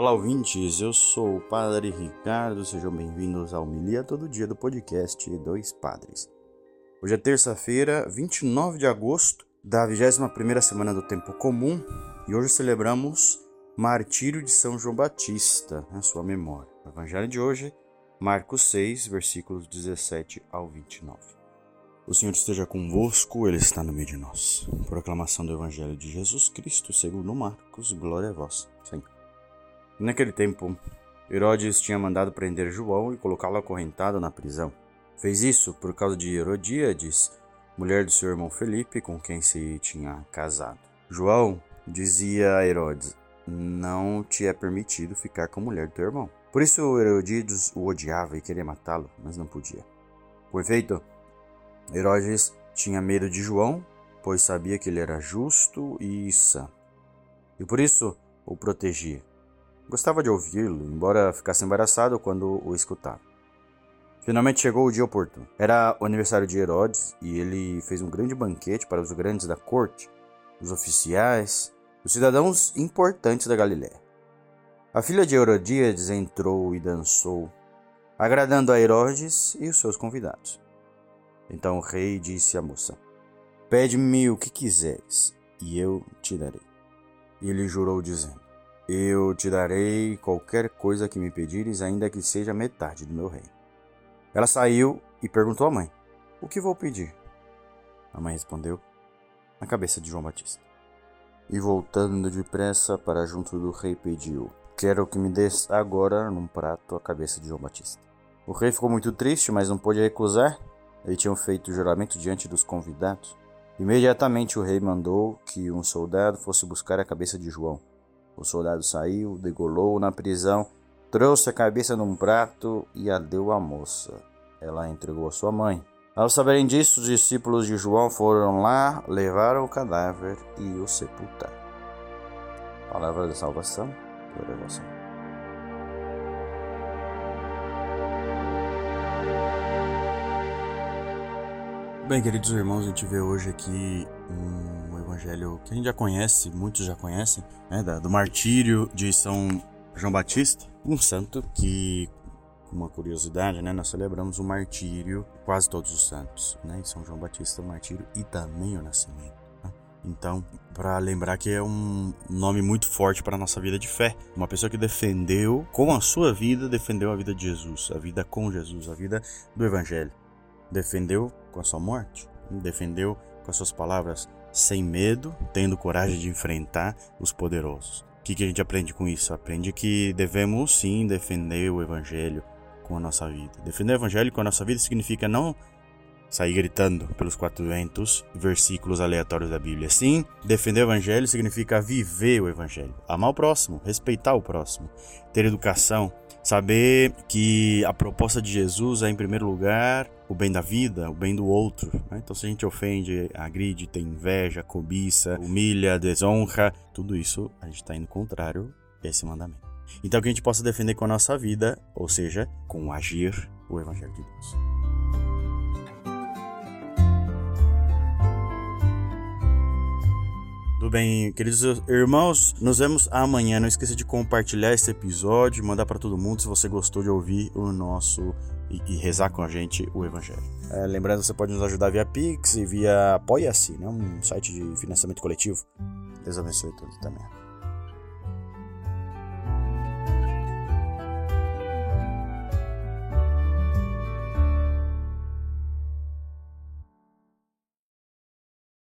Olá, ouvintes. Eu sou o Padre Ricardo. Sejam bem-vindos ao Milia Todo Dia do podcast Dois Padres. Hoje é terça-feira, 29 de agosto da 21ª semana do Tempo Comum e hoje celebramos Martírio de São João Batista, na sua memória. O evangelho de hoje, Marcos 6, versículos 17 ao 29. O Senhor esteja convosco, Ele está no meio de nós. Proclamação do Evangelho de Jesus Cristo, segundo Marcos, glória a vós, Senhor. Naquele tempo, Herodes tinha mandado prender João e colocá-lo acorrentado na prisão. Fez isso por causa de Herodíades, mulher do seu irmão Felipe, com quem se tinha casado. João dizia a Herodes: Não te é permitido ficar com a mulher do teu irmão. Por isso Herodíades o odiava e queria matá-lo, mas não podia. Com efeito, Herodes tinha medo de João, pois sabia que ele era justo e santo, e por isso o protegia. Gostava de ouvi-lo, embora ficasse embaraçado quando o escutava. Finalmente chegou o dia oportuno. Era o aniversário de Herodes e ele fez um grande banquete para os grandes da corte, os oficiais, os cidadãos importantes da Galiléia. A filha de Herodíades entrou e dançou, agradando a Herodes e os seus convidados. Então o rei disse à moça: Pede-me o que quiseres, e eu te darei. E ele jurou, dizendo: Eu te darei qualquer coisa que me pedires, ainda que seja metade do meu reino. Ela saiu e perguntou à mãe: O que vou pedir? A mãe respondeu: A cabeça de João Batista. E voltando depressa para junto do rei, pediu: Quero que me des agora num prato a cabeça de João Batista. O rei ficou muito triste, mas não pôde recusar eles tinham feito juramento diante dos convidados. Imediatamente o rei mandou que um soldado fosse buscar a cabeça de João. O soldado saiu, degolou na prisão, trouxe a cabeça num prato e a deu à moça. Ela a entregou à sua mãe. Ao saberem disso, os discípulos de João foram lá, levaram o cadáver e o sepultaram. Palavra da salvação, glória a Bem, queridos irmãos, a gente vê hoje aqui um evangelho que a gente já conhece, muitos já conhecem, né, do martírio de São João Batista, um santo que, com uma curiosidade, né, nós celebramos o martírio quase todos os santos, né, São João Batista, o martírio e também o nascimento. Né? Então, para lembrar que é um nome muito forte para a nossa vida de fé, uma pessoa que defendeu, com a sua vida, defendeu a vida de Jesus, a vida com Jesus, a vida do Evangelho defendeu com a sua morte, defendeu com as suas palavras sem medo, tendo coragem de enfrentar os poderosos. O que, que a gente aprende com isso? Aprende que devemos sim defender o evangelho com a nossa vida. Defender o evangelho com a nossa vida significa não sair gritando pelos quatro ventos versículos aleatórios da Bíblia. Sim, defender o evangelho significa viver o evangelho, amar o próximo, respeitar o próximo, ter educação, saber que a proposta de Jesus é em primeiro lugar o bem da vida, o bem do outro. Né? Então, se a gente ofende, agride, tem inveja, cobiça, humilha, desonra, tudo isso a gente está indo contrário a esse mandamento. Então, que a gente possa defender com a nossa vida, ou seja, com agir o Evangelho de Deus. Tudo bem, queridos irmãos, nos vemos amanhã. Não esqueça de compartilhar esse episódio, mandar para todo mundo se você gostou de ouvir o nosso e, e rezar com a gente o Evangelho. É, lembrando, você pode nos ajudar via Pix e via Apoia-se, né? um site de financiamento coletivo. Deus abençoe todos também.